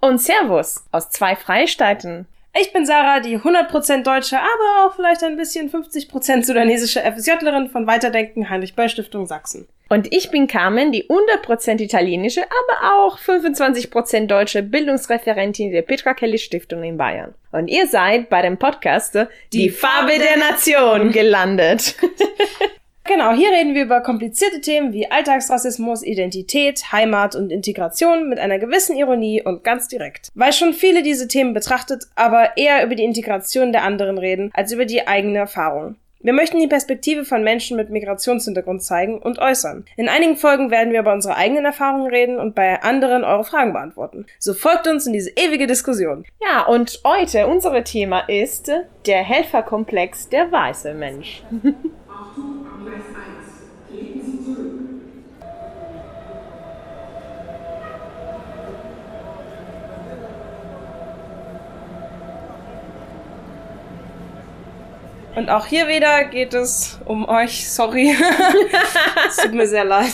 Und Servus aus zwei Freistaaten. Ich bin Sarah, die 100% deutsche, aber auch vielleicht ein bisschen 50% sudanesische FSJlerin von Weiterdenken Heinrich Böll Stiftung Sachsen. Und ich bin Carmen, die 100% italienische, aber auch 25% deutsche Bildungsreferentin der Petra Kelly Stiftung in Bayern. Und ihr seid bei dem Podcast Die, die Farbe der Nation gelandet. Genau, hier reden wir über komplizierte Themen wie Alltagsrassismus, Identität, Heimat und Integration mit einer gewissen Ironie und ganz direkt. Weil schon viele diese Themen betrachtet, aber eher über die Integration der anderen reden, als über die eigene Erfahrung. Wir möchten die Perspektive von Menschen mit Migrationshintergrund zeigen und äußern. In einigen Folgen werden wir über unsere eigenen Erfahrungen reden und bei anderen eure Fragen beantworten. So folgt uns in diese ewige Diskussion. Ja, und heute unser Thema ist der Helferkomplex der weiße Mensch. Und auch hier wieder geht es um euch. Sorry. es tut mir sehr leid.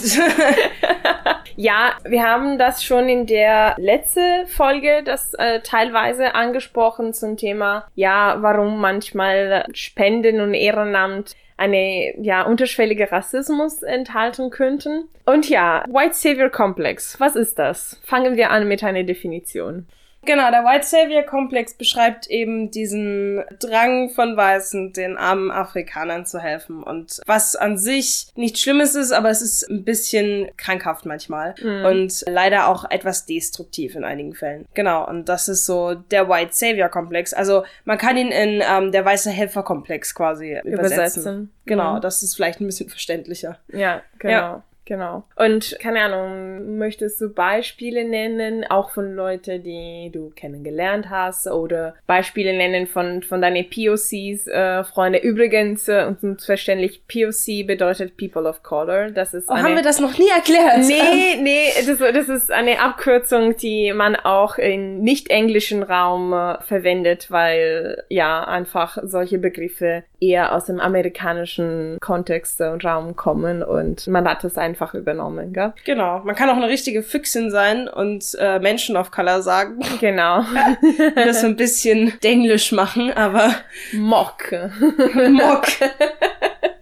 ja, wir haben das schon in der letzten Folge das äh, teilweise angesprochen zum Thema, ja, warum manchmal Spenden und Ehrenamt eine ja unterschwellige Rassismus enthalten könnten. Und ja, White Savior Complex, was ist das? Fangen wir an mit einer Definition. Genau, der White Savior Komplex beschreibt eben diesen Drang von Weißen, den armen Afrikanern zu helfen. Und was an sich nicht Schlimmes ist, aber es ist ein bisschen krankhaft manchmal. Mhm. Und leider auch etwas destruktiv in einigen Fällen. Genau, und das ist so der White Savior Komplex. Also man kann ihn in ähm, der weiße Helfer Komplex quasi übersetzen. übersetzen. Genau, mhm. das ist vielleicht ein bisschen verständlicher. Ja, genau. Ja. Genau. Und keine Ahnung, möchtest du Beispiele nennen, auch von Leuten, die du kennengelernt hast oder Beispiele nennen von, von deinen POCs, äh, Freunde? Übrigens, äh, und verständlich, POC bedeutet People of Color. Das ist oh, eine, haben wir das noch nie erklärt? Nee, nee, das, das ist eine Abkürzung, die man auch im nicht-englischen Raum äh, verwendet, weil ja einfach solche Begriffe eher aus dem amerikanischen Kontext und Raum kommen und man hat es einfach übernommen, gell? Genau. Man kann auch eine richtige Füchsin sein und äh, Menschen of Color sagen. Genau. das so ein bisschen denglisch machen, aber Mock. Mock.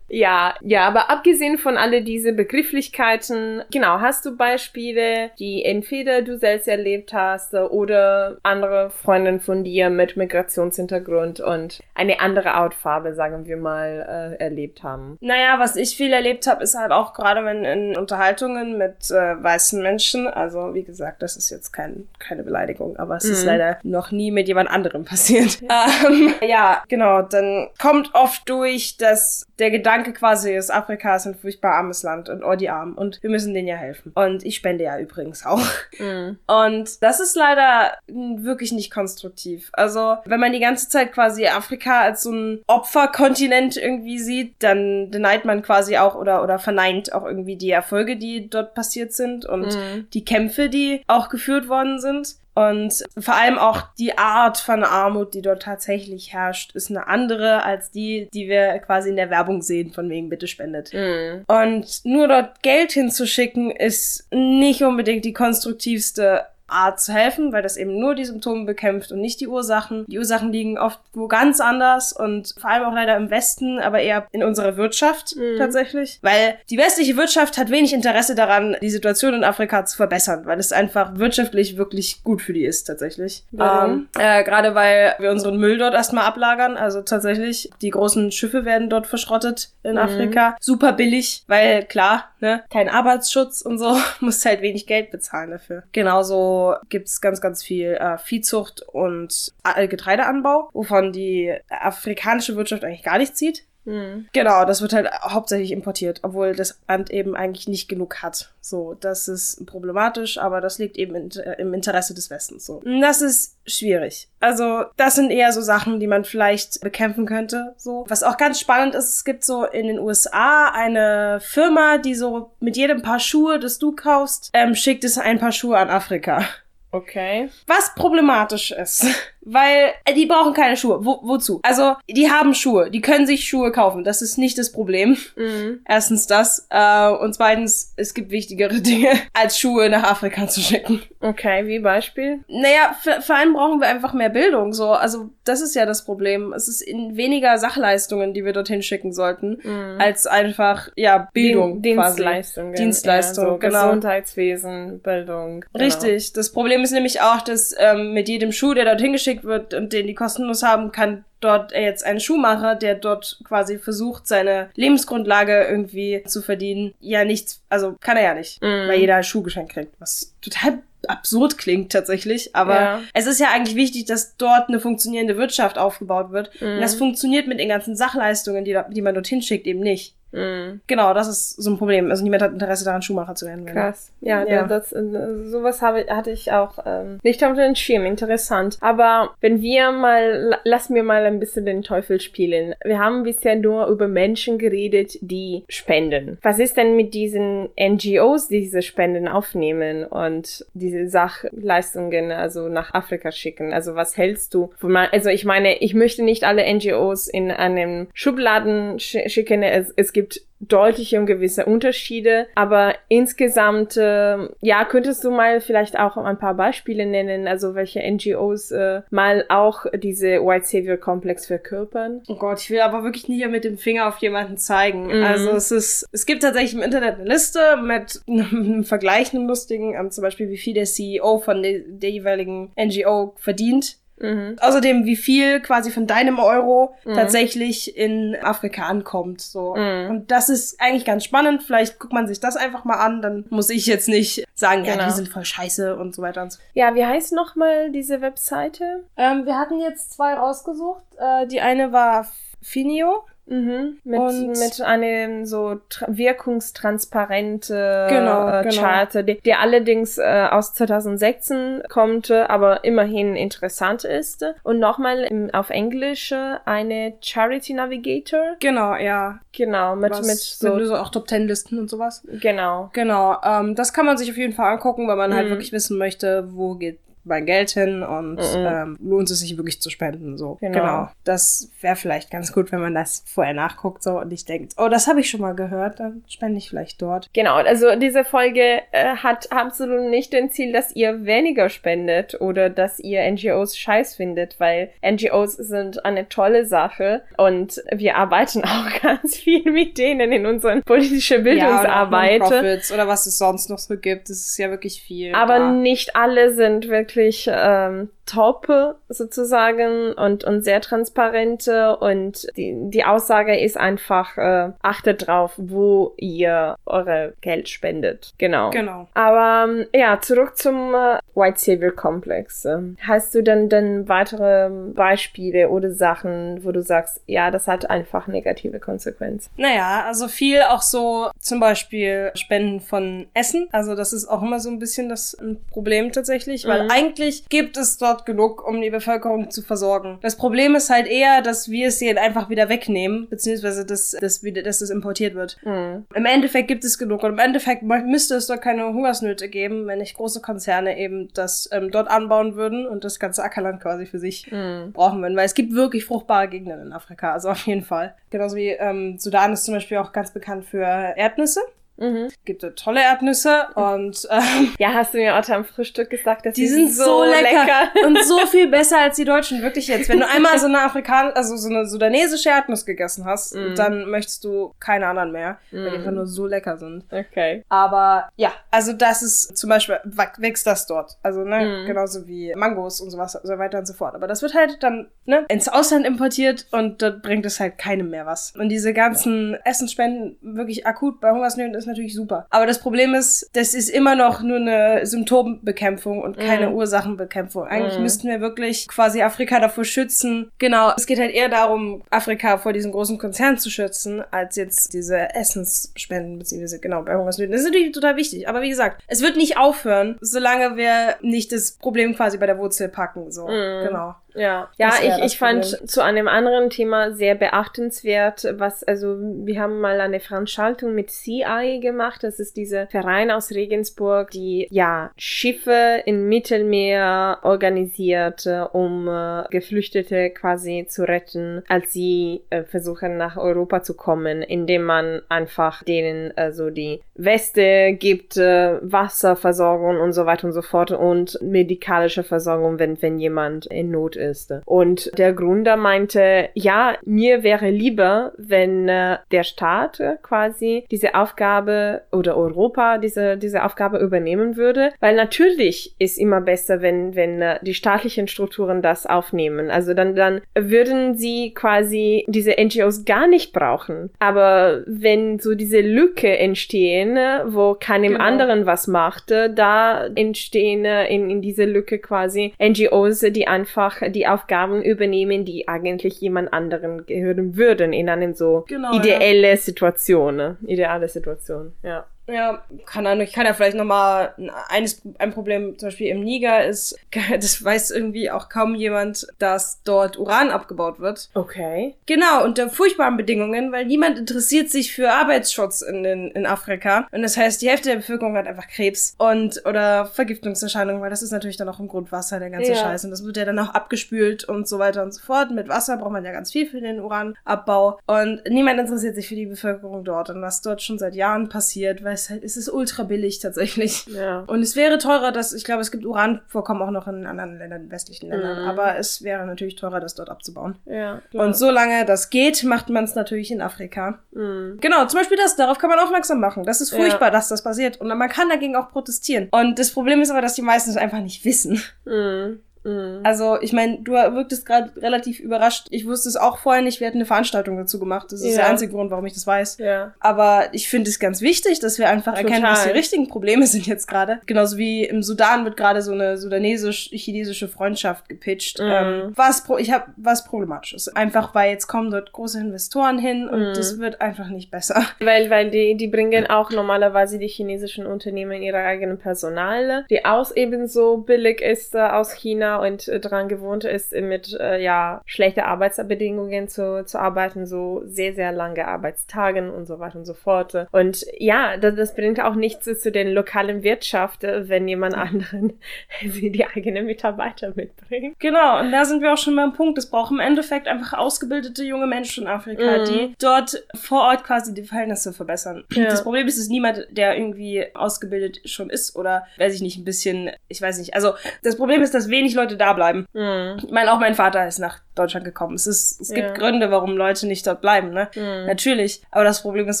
Ja, ja, aber abgesehen von alle diese Begrifflichkeiten, genau, hast du Beispiele, die entweder du selbst erlebt hast oder andere Freundinnen von dir mit Migrationshintergrund und eine andere Hautfarbe, sagen wir mal, äh, erlebt haben? Naja, was ich viel erlebt habe, ist halt auch gerade wenn in Unterhaltungen mit äh, weißen Menschen, also wie gesagt, das ist jetzt kein, keine Beleidigung, aber es mhm. ist leider noch nie mit jemand anderem passiert. ähm, ja, genau, dann kommt oft durch, dass der Gedanke quasi ist, Afrika ist ein furchtbar armes Land und oh, die Armen und wir müssen denen ja helfen. Und ich spende ja übrigens auch. Mhm. Und das ist leider wirklich nicht konstruktiv. Also, wenn man die ganze Zeit quasi Afrika als so ein Opferkontinent irgendwie sieht, dann denied man quasi auch oder, oder verneint auch irgendwie die Erfolge, die dort passiert sind und mhm. die Kämpfe, die auch geführt worden sind. Und vor allem auch die Art von Armut, die dort tatsächlich herrscht, ist eine andere als die, die wir quasi in der Werbung sehen, von wegen bitte spendet. Mm. Und nur dort Geld hinzuschicken, ist nicht unbedingt die konstruktivste Art zu helfen, weil das eben nur die Symptome bekämpft und nicht die Ursachen. Die Ursachen liegen oft wo ganz anders und vor allem auch leider im Westen, aber eher in unserer Wirtschaft mhm. tatsächlich. Weil die westliche Wirtschaft hat wenig Interesse daran, die Situation in Afrika zu verbessern, weil es einfach wirtschaftlich wirklich gut für die ist tatsächlich. Ähm, äh, Gerade weil wir unseren Müll dort erstmal ablagern. Also tatsächlich, die großen Schiffe werden dort verschrottet in mhm. Afrika. Super billig, weil klar, ne, kein Arbeitsschutz und so, muss halt wenig Geld bezahlen dafür. Genauso gibt's ganz, ganz viel äh, Viehzucht und äh, Getreideanbau, wovon die afrikanische Wirtschaft eigentlich gar nichts sieht. Mhm. Genau, das wird halt hauptsächlich importiert, obwohl das Land eben eigentlich nicht genug hat. So, das ist problematisch, aber das liegt eben in, äh, im Interesse des Westens. So, das ist schwierig. Also, das sind eher so Sachen, die man vielleicht bekämpfen könnte. So, was auch ganz spannend ist, es gibt so in den USA eine Firma, die so mit jedem Paar Schuhe, das du kaufst, ähm, schickt es ein Paar Schuhe an Afrika. Okay. Was problematisch ist, weil äh, die brauchen keine Schuhe. Wo, wozu? Also, die haben Schuhe, die können sich Schuhe kaufen. Das ist nicht das Problem. Mhm. Erstens das. Äh, und zweitens, es gibt wichtigere Dinge, als Schuhe nach Afrika zu schicken. Okay, wie Beispiel? Naja, vor vor allem brauchen wir einfach mehr Bildung. So, also das ist ja das Problem. Es ist in weniger Sachleistungen, die wir dorthin schicken sollten, als einfach ja Bildung Dien. Dienstleistungen. Dienstleistung, ja, so genau. Gesundheitswesen, Bildung. Genau. Richtig. Das Problem ist nämlich auch, dass ähm, mit jedem Schuh, der dorthin geschickt wird und den die kostenlos haben, kann dort jetzt ein Schuhmacher, der dort quasi versucht, seine Lebensgrundlage irgendwie zu verdienen, ja nichts, also kann er ja nicht, Mhm. weil jeder ein Schuhgeschenk kriegt, was total absurd klingt tatsächlich, aber Ja. es ist ja eigentlich wichtig, dass dort eine funktionierende Wirtschaft aufgebaut wird Mhm. und das funktioniert mit den ganzen Sachleistungen, die, die man dorthin schickt, eben nicht. Mhm. Genau, das ist so ein Problem. Also niemand hat Interesse daran, Schuhmacher zu werden. Krass. Ja, Ja. Das, äh, sowas habe, hatte ich auch ähm, nicht auf den Schirm. Interessant. Aber wenn wir mal, la- lass mir mal ein bisschen den Teufel spielen. Wir haben bisher nur über Menschen geredet, die spenden. Was ist denn mit diesen NGOs, die diese Spenden aufnehmen und diese Sachleistungen also nach Afrika schicken? Also was hältst du also ich meine, ich möchte nicht alle NGOs in einem Schubladen sch schicken. Es, es gibt deutliche und gewisse Unterschiede, aber insgesamt, äh, ja, könntest du mal vielleicht auch ein paar Beispiele nennen, also welche NGOs äh, mal auch diese White Savior Komplex verkörpern? Oh Gott, ich will aber wirklich nicht mit dem Finger auf jemanden zeigen. Mhm. Also es ist, es gibt tatsächlich im Internet eine Liste mit einem Vergleich, einem lustigen, ähm, zum Beispiel wie viel der CEO von de, der jeweiligen NGO verdient. Mhm. Außerdem, wie viel quasi von deinem Euro Mhm. tatsächlich in Afrika ankommt. So. Mhm. Und das ist eigentlich ganz spannend. Vielleicht guckt man sich das einfach mal an. Dann muss ich jetzt nicht sagen, ja, Genau. die sind voll scheiße und so weiter und so. Ja, wie heißt nochmal diese Webseite? Ähm, wir hatten jetzt zwei rausgesucht. Äh, die eine war Finio. Mhm. Mit, Und- mit einem so tra wirkungstransparente Genau, äh, genau. Charter, die, die allerdings äh, aus 2016 kommt, aber immerhin interessant ist. Und nochmal auf Englisch äh, eine Charity Navigator. Genau, ja. Genau, mit, Was, mit so, so auch Top Ten Listen und sowas. genau. Genau, ähm, das kann man sich auf jeden Fall angucken, weil man halt Mhm. wirklich wissen möchte, wo geht mein Geld hin und Mhm. ähm, lohnt es sich wirklich zu spenden. So, Genau. Das wäre vielleicht ganz gut, wenn man das vorher nachguckt so und nicht denkt, oh, das habe ich schon mal gehört, dann spende ich vielleicht dort. Genau, also diese Folge äh, hat absolut nicht den Ziel, dass ihr weniger spendet oder dass ihr NGOs scheiß findet, weil NGOs sind eine tolle Sache und wir arbeiten auch ganz viel mit denen in unseren politischen Bildungsarbeit. Ja, oder was es sonst noch so gibt. Das ist ja wirklich viel. aber da. nicht alle sind wirklich ähm, top sozusagen und, und sehr transparente und die, die Aussage ist einfach, äh, achtet drauf, wo ihr eure Geld spendet. Genau. Genau. Aber ähm, ja, zurück zum äh, White Savior Komplex. Ähm, Hast du denn dann weitere Beispiele oder Sachen, wo du sagst, ja, das hat einfach negative Konsequenzen? Naja, also viel auch so zum Beispiel Spenden von Essen. Also das ist auch immer so ein bisschen das Problem tatsächlich, weil Mhm. eigentlich gibt es dort genug, um die Bevölkerung zu versorgen. Das Problem ist halt eher, dass wir es denen einfach wieder wegnehmen, beziehungsweise dass, dass, wieder, dass es importiert wird. Hm. Im Endeffekt gibt es genug und im Endeffekt mü- müsste es dort keine Hungersnöte geben, wenn nicht große Konzerne eben das ähm, dort anbauen würden und das ganze Ackerland quasi für sich Hm. brauchen würden, weil es gibt wirklich fruchtbare Gegenden in Afrika, also auf jeden Fall. Genauso wie ähm, Sudan ist zum Beispiel auch ganz bekannt für Erdnüsse. Mhm. Es gibt dort tolle Erdnüsse und ähm, Ja, hast du mir heute am Frühstück gesagt, dass die sind so lecker, und so viel besser als die Deutschen, wirklich jetzt. Wenn du einmal so eine Afrikan also so eine sudanesische Erdnuss gegessen hast, Mm. dann möchtest du keine anderen mehr, weil die einfach nur so lecker sind. Okay. Aber ja, also das ist zum Beispiel, wächst das dort. Also, ne, Mhm. genauso wie Mangos und sowas, so weiter und so fort. Aber das wird halt dann, ne, ins Ausland importiert und dort bringt es halt keinem mehr was. Und diese ganzen Essensspenden wirklich akut bei Hungersnöten ist natürlich super. Aber das Problem ist, das ist immer noch nur eine Symptombekämpfung und keine Mhm. Ursachenbekämpfung. Eigentlich Mhm. müssten wir wirklich quasi Afrika davor schützen. Genau, es geht halt eher darum, Afrika vor diesen großen Konzernen zu schützen, als jetzt diese Essensspenden, beziehungsweise genau, bei Hungersnöten. Das ist natürlich total wichtig. Aber wie gesagt, es wird nicht aufhören, solange wir nicht das Problem quasi bei der Wurzel packen. So, Mhm. genau. Ja, ja, ich, ich fand zu einem anderen Thema sehr beachtenswert, was, also, wir haben mal eine Veranstaltung mit CI gemacht. Das ist dieser Verein aus Regensburg, die, ja, Schiffe im Mittelmeer organisiert, um äh, Geflüchtete quasi zu retten, als sie äh, versuchen nach Europa zu kommen, indem man einfach denen äh, so die Weste gibt, äh, Wasserversorgung und so weiter und so fort und medikalische Versorgung, wenn, wenn jemand in Not ist. Und der Gründer meinte, ja, mir wäre lieber, wenn äh, der Staat quasi diese Aufgabe oder Europa diese, diese Aufgabe übernehmen würde, weil natürlich ist immer besser, wenn, wenn äh, die staatlichen Strukturen das aufnehmen. Also dann, dann würden sie quasi diese NGOs gar nicht brauchen. Aber wenn so diese Lücke entstehen, wo keinem genau. anderen was macht, da entstehen in, in diese Lücke quasi NGOs, die einfach die Aufgaben übernehmen, die eigentlich jemand anderen gehören würden in einem so genau, ideelle ja. Situation, ideale Situation, ja. Ja, keine Ahnung, ich kann ja vielleicht nochmal eines, ein Problem zum Beispiel im Niger ist, das weiß irgendwie auch kaum jemand, dass dort Uran abgebaut wird. Okay. Genau, unter furchtbaren Bedingungen, weil niemand interessiert sich für Arbeitsschutz in, in, in Afrika. Und das heißt, die Hälfte der Bevölkerung hat einfach Krebs und oder Vergiftungserscheinungen, weil das ist natürlich dann auch im Grundwasser, der ganze ja. Scheiß. Und das wird ja dann auch abgespült und so weiter und so fort. Mit Wasser braucht man ja ganz viel für den Uranabbau. Und niemand interessiert sich für die Bevölkerung dort und was dort schon seit Jahren passiert, weil es halt, es ist ultra billig tatsächlich. Ja. Und es wäre teurer, dass, ich glaube, es gibt Uranvorkommen auch noch in anderen Ländern, westlichen Ländern, mhm. aber es wäre natürlich teurer, das dort abzubauen. Ja. Klar. Und solange das geht, macht man es natürlich in Afrika. Mhm. Genau, zum Beispiel das, darauf kann man aufmerksam machen. Das ist furchtbar, ja. dass das passiert. Und man kann dagegen auch protestieren. Und das Problem ist aber, dass die meisten es einfach nicht wissen. Mhm. Mhm. Also, ich meine, du wirktest gerade relativ überrascht. Ich wusste es auch vorher nicht. Wir hatten eine Veranstaltung dazu gemacht. Das ist ja. der einzige Grund, warum ich das weiß. Ja. Aber ich finde es ganz wichtig, dass wir einfach Total. erkennen, was die richtigen Probleme sind jetzt gerade. Genauso wie im Sudan wird gerade so eine sudanesisch-chinesische Freundschaft gepitcht. Mhm. Ähm, was pro ich habe was problematisches. Einfach weil jetzt kommen dort große Investoren hin und mhm. das wird einfach nicht besser. Weil, weil die, die bringen auch normalerweise die chinesischen Unternehmen ihre eigenen Personal, die aus ebenso billig ist äh, aus China und äh, daran gewohnt ist, mit äh, ja schlechte Arbeitsbedingungen zu, zu arbeiten, so sehr, sehr lange Arbeitstagen und so weiter und so fort. Und ja, das, das bringt auch nichts zu den lokalen Wirtschaft, äh, wenn jemand anderen sie die eigenen Mitarbeiter mitbringt. Genau, und da sind wir auch schon beim Punkt. Es braucht im Endeffekt einfach ausgebildete junge Menschen in Afrika, mhm. die dort vor Ort quasi die Verhältnisse verbessern. Ja. Das Problem ist, es ist niemand, der irgendwie ausgebildet schon ist oder, weiß ich nicht, ein bisschen, ich weiß nicht. Also, das Problem ist, dass wenig Leute da bleiben. Mhm. Ich meine, auch mein Vater ist nach Deutschland gekommen. Es, ist, es gibt ja. Gründe, warum Leute nicht dort bleiben, ne? Mhm. Natürlich. Aber das Problem ist,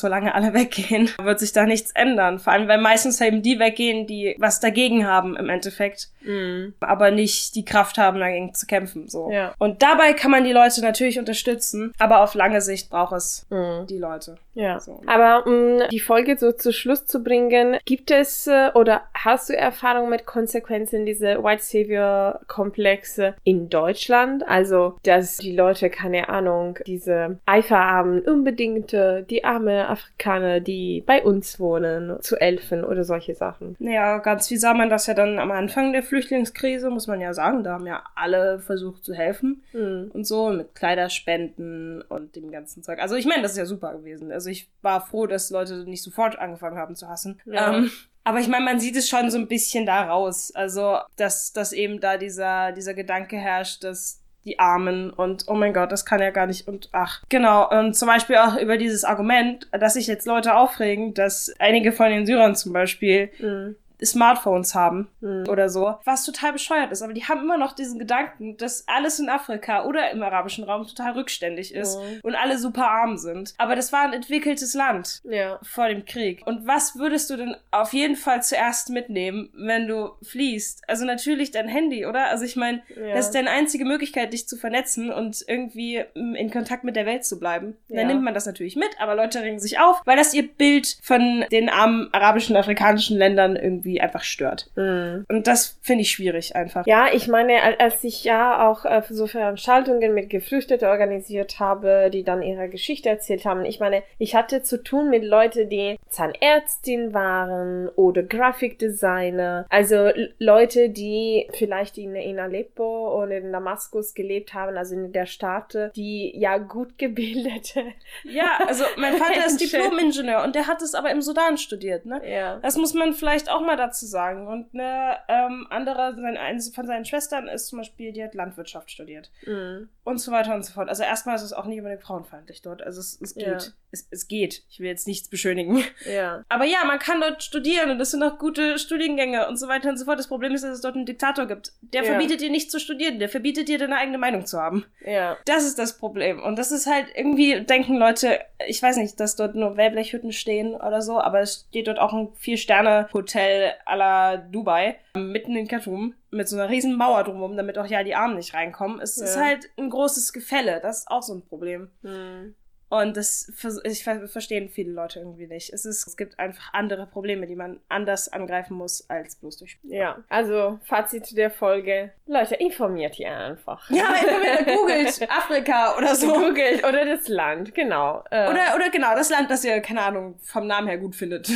solange alle weggehen, wird sich da nichts ändern. Vor allem, weil meistens eben die weggehen, die was dagegen haben im Endeffekt. Mhm. Aber nicht die Kraft haben, dagegen zu kämpfen. So. Ja. Und dabei kann man die Leute natürlich unterstützen, aber auf lange Sicht braucht es mhm. die Leute. Ja. So. Aber um die Folge so zu Schluss zu bringen, gibt es äh, oder hast du Erfahrung mit Konsequenzen dieser White Savior Komplexe in Deutschland? Also, dass die Leute, keine Ahnung, diese Eifer haben, unbedingt die arme Afrikaner, die bei uns wohnen, zu helfen oder solche Sachen. Ja, ganz wie sah man das ja dann am Anfang der Flüchtlingskrise, muss man ja sagen. Da haben ja alle versucht zu helfen mhm. und so, mit Kleiderspenden und dem ganzen Zeug. Also, ich meine, das ist ja super gewesen. Also, ich war froh, dass Leute nicht sofort angefangen haben zu hassen. Ja. Ähm, aber ich meine, man sieht es schon so ein bisschen da raus. Also, dass, dass eben da dieser, dieser Gedanke herrscht, dass die Armen und oh mein Gott, das kann ja gar nicht und ach. Genau, und zum Beispiel auch über dieses Argument, dass sich jetzt Leute aufregen, dass einige von den Syrern zum Beispiel mhm. Smartphones haben mhm. oder so, was total bescheuert ist. Aber die haben immer noch diesen Gedanken, dass alles in Afrika oder im arabischen Raum total rückständig ist mhm. und alle super arm sind. Aber das war ein entwickeltes Land ja. vor dem Krieg. Und was würdest du denn auf jeden Fall zuerst mitnehmen, wenn du fliehst? Also natürlich dein Handy, oder? Also ich meine, ja. das ist deine einzige Möglichkeit, dich zu vernetzen und irgendwie in Kontakt mit der Welt zu bleiben. Ja. Dann nimmt man das natürlich mit, aber Leute regen sich auf, weil das ihr Bild von den armen arabischen, afrikanischen Ländern irgendwie irgendwie einfach stört. Mhm. Und das finde ich schwierig einfach. Ja, ich meine, als ich ja auch äh, so Veranstaltungen mit Geflüchteten organisiert habe, die dann ihre Geschichte erzählt haben, ich meine, ich hatte zu tun mit Leuten, die Zahnärztin waren oder Grafikdesigner, also Leute, die vielleicht in, in Aleppo oder in Damaskus gelebt haben, also in der Stadt, die ja gut gebildete. Ja, also mein Vater ist Diplom-Ingenieur und der hat es aber im Sudan studiert, ne? Ja. Das muss man vielleicht auch mal dazu sagen. Und eine ähm, andere, eine von seinen Schwestern ist zum Beispiel, die hat Landwirtschaft studiert. Mhm. Und so weiter und so fort. Also erstmal ist es auch nicht unbedingt frauenfeindlich dort. Also es, es geht. Ja. Es, es geht. Ich will jetzt nichts beschönigen. Ja. Aber ja, man kann dort studieren und es sind auch gute Studiengänge und so weiter und so fort. Das Problem ist, dass es dort einen Diktator gibt. Der ja. verbietet dir nicht zu studieren. Der verbietet dir deine eigene Meinung zu haben. Ja. Das ist das Problem. Und das ist halt irgendwie, denken Leute, ich weiß nicht, dass dort nur Wellblechhütten stehen oder so, aber es steht dort auch ein Vier-Sterne-Hotel à la Dubai, mitten in Khartoum, mit so einer riesen Mauer drumherum, damit auch ja die Armen nicht reinkommen. Es ja. ist halt ein großes Gefälle. Das ist auch so ein Problem. Mhm. Und das ich verstehen viele Leute irgendwie nicht. Es, ist, es gibt einfach andere Probleme, die man anders angreifen muss als bloß durch. Ja, also Fazit der Folge. Leute, informiert ihr einfach. Ja, informiert, googelt Afrika oder so. Googelt oder das Land, genau. Äh. Oder, oder genau, das Land, das ihr, keine Ahnung, vom Namen her gut findet.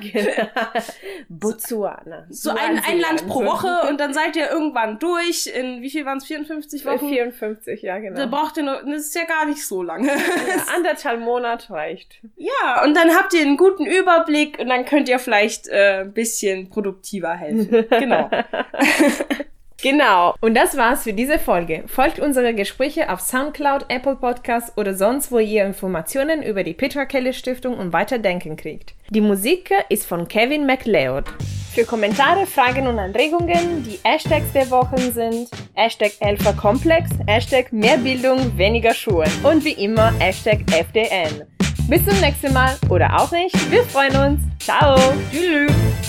genau. Botswana. So ein, ein Land pro Woche und dann seid ihr irgendwann durch. In wie viel waren es? 54 Wochen? 54, ja, genau. Da braucht ihr nur, das ist ja gar nicht so lange. Ja, anderthalb Monat reicht. Ja, und dann habt ihr einen guten Überblick und dann könnt ihr vielleicht äh, ein bisschen produktiver helfen. Genau. Genau. Und das war's für diese Folge. Folgt unsere Gespräche auf Soundcloud, Apple Podcasts oder sonst, wo ihr Informationen über die Petra Kelly Stiftung und Weiterdenken kriegt. Die Musik ist von Kevin MacLeod. Für Kommentare, Fragen und Anregungen, die Hashtags der Wochen sind Hashtag Elferkomplex, Hashtag Mehrbildung, weniger Schuhe und wie immer Hashtag FDN. Bis zum nächsten Mal oder auch nicht. Wir freuen uns. Ciao. Tschüss.